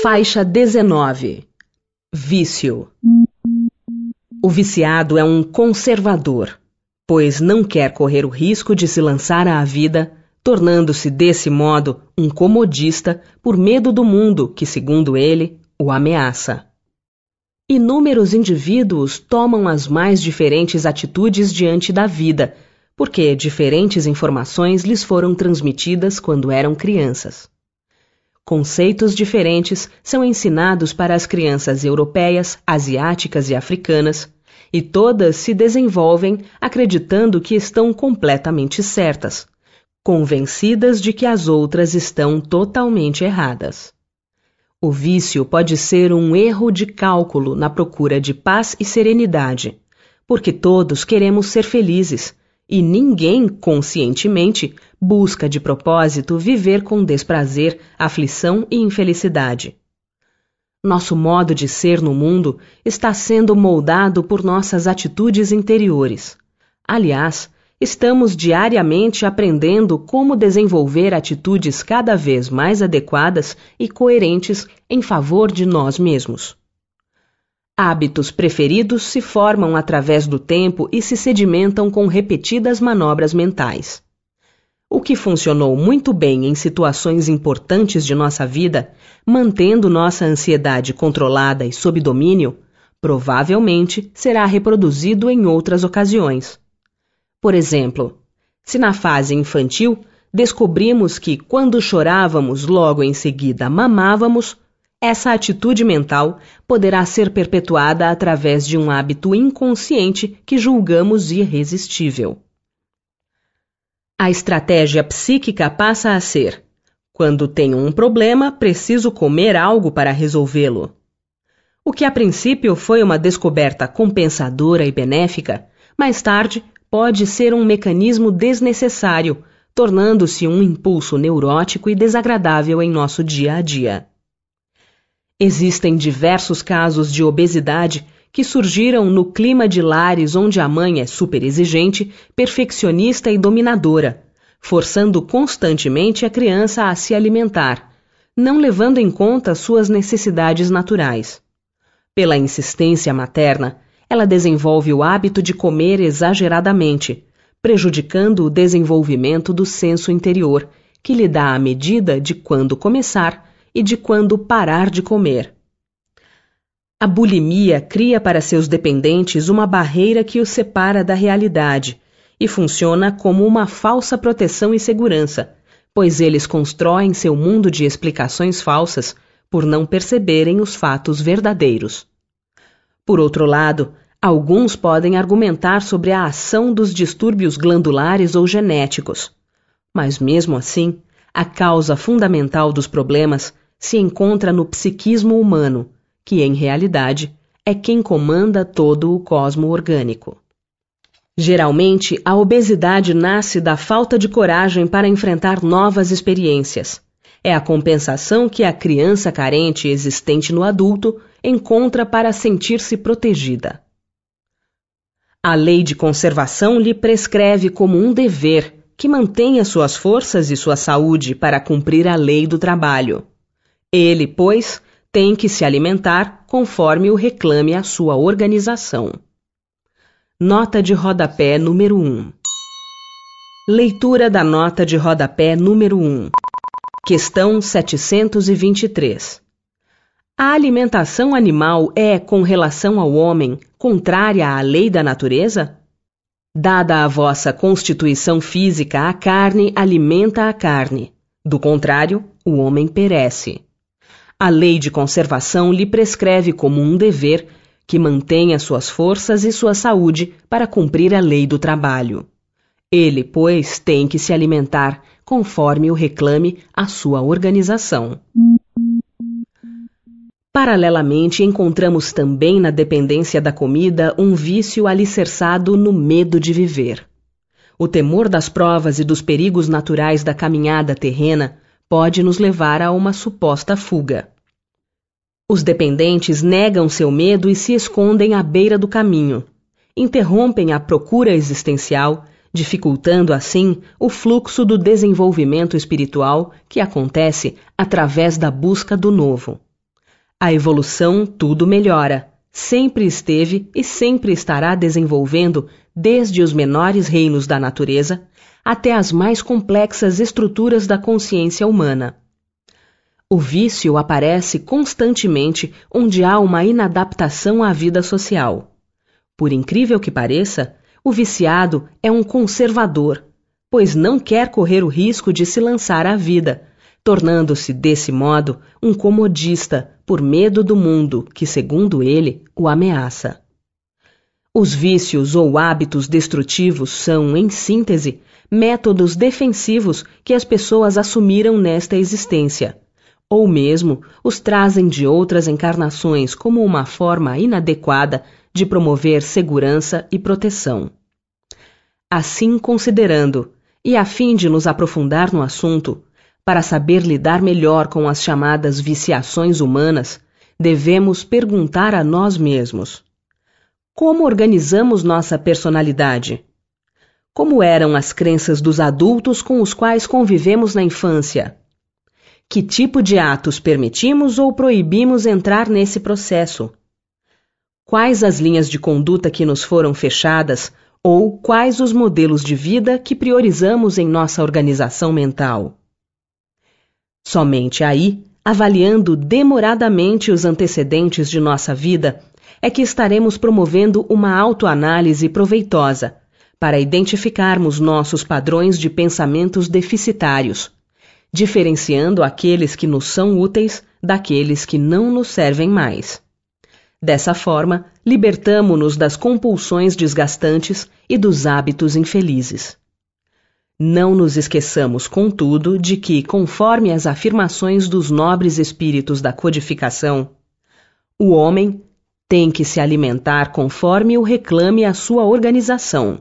Faixa 19 Vício O viciado é um conservador, pois não quer correr o risco de se lançar à vida, tornando-se desse modo um comodista por medo do mundo que, segundo ele, o ameaça. Inúmeros indivíduos tomam as mais diferentes atitudes diante da vida, porque diferentes informações lhes foram transmitidas quando eram crianças. Conceitos diferentes são ensinados para as crianças europeias, asiáticas e africanas, e todas se desenvolvem acreditando que estão completamente certas, convencidas de que as outras estão totalmente erradas. O vício pode ser um erro de cálculo na procura de paz e serenidade, porque todos queremos ser felizes e ninguém, conscientemente, busca de propósito viver com desprazer, aflição e infelicidade. Nosso modo de ser no mundo está sendo moldado por nossas atitudes interiores. Aliás, estamos diariamente aprendendo como desenvolver atitudes cada vez mais adequadas e coerentes em favor de nós mesmos. Hábitos preferidos se formam através do tempo e se sedimentam com repetidas manobras mentais. O que funcionou muito bem em situações importantes de nossa vida, mantendo nossa ansiedade controlada e sob domínio, provavelmente será reproduzido em outras ocasiões. Por exemplo, se na fase infantil descobrimos que, quando chorávamos, logo em seguida mamávamos, essa atitude mental poderá ser perpetuada através de um hábito inconsciente que julgamos irresistível. A estratégia psíquica passa a ser: quando tenho um problema, preciso comer algo para resolvê-lo. O que a princípio foi uma descoberta compensadora e benéfica, mais tarde pode ser um mecanismo desnecessário, tornando-se um impulso neurótico e desagradável em nosso dia a dia. Existem diversos casos de obesidade que surgiram no clima de lares onde a mãe é superexigente, perfeccionista e dominadora, forçando constantemente a criança a se alimentar, não levando em conta suas necessidades naturais. Pela insistência materna, ela desenvolve o hábito de comer exageradamente, prejudicando o desenvolvimento do senso interior, que lhe dá a medida de quando começar e de quando parar de comer. A bulimia cria para seus dependentes uma barreira que os separa da realidade e funciona como uma falsa proteção e segurança, pois eles constroem seu mundo de explicações falsas por não perceberem os fatos verdadeiros. Por outro lado, alguns podem argumentar sobre a ação dos distúrbios glandulares ou genéticos. Mas mesmo assim, a causa fundamental dos problemas se encontra no psiquismo humano, que em realidade é quem comanda todo o cosmo orgânico. Geralmente, a obesidade nasce da falta de coragem para enfrentar novas experiências. É a compensação que a criança carente existente no adulto encontra para sentir-se protegida. A lei de conservação lhe prescreve como um dever que mantenha suas forças e sua saúde para cumprir a lei do trabalho. Ele, pois, tem que se alimentar conforme o reclame a sua organização. Nota de rodapé número 1 Leitura da nota de rodapé número 1 Questão 723 A alimentação animal é, com relação ao homem, contrária à lei da natureza? Dada a vossa constituição física, a carne alimenta a carne. Do contrário, o homem perece. A lei de conservação lhe prescreve como um dever que mantenha suas forças e sua saúde para cumprir a lei do trabalho. Ele, pois, tem que se alimentar conforme o reclame a sua organização. Paralelamente, encontramos também na dependência da comida um vício alicerçado no medo de viver. O temor das provas e dos perigos naturais da caminhada terrena pode nos levar a uma suposta fuga. Os dependentes negam seu medo e se escondem à beira do caminho. Interrompem a procura existencial, dificultando assim o fluxo do desenvolvimento espiritual que acontece através da busca do novo. A evolução tudo melhora, sempre esteve e sempre estará desenvolvendo desde os menores reinos da natureza até as mais complexas estruturas da consciência humana. O vício aparece constantemente onde há uma inadaptação à vida social. Por incrível que pareça, o viciado é um conservador, pois não quer correr o risco de se lançar à vida, tornando-se, desse modo, um comodista por medo do mundo que, segundo ele, o ameaça. Os vícios ou hábitos destrutivos são, em síntese, métodos defensivos que as pessoas assumiram nesta existência, ou mesmo os trazem de outras encarnações como uma forma inadequada de promover segurança e proteção. Assim considerando, e a fim de nos aprofundar no assunto, para saber lidar melhor com as chamadas viciações humanas, devemos perguntar a nós mesmos: Como organizamos nossa personalidade? Como eram as crenças dos adultos com os quais convivemos na infância? Que tipo de atos permitimos ou proibimos entrar nesse processo? Quais as linhas de conduta que nos foram fechadas ou quais os modelos de vida que priorizamos em nossa organização mental? Somente aí, avaliando demoradamente os antecedentes de nossa vida, é que estaremos promovendo uma autoanálise proveitosa para identificarmos nossos padrões de pensamentos deficitários, diferenciando aqueles que nos são úteis daqueles que não nos servem mais. Dessa forma, libertamo-nos das compulsões desgastantes e dos hábitos infelizes. Não nos esqueçamos, contudo, de que, conforme as afirmações dos nobres espíritos da codificação, o homem tem que se alimentar conforme o reclame a sua organização,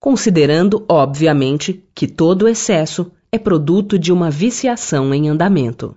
considerando, obviamente, que todo excesso é produto de uma viciação em andamento.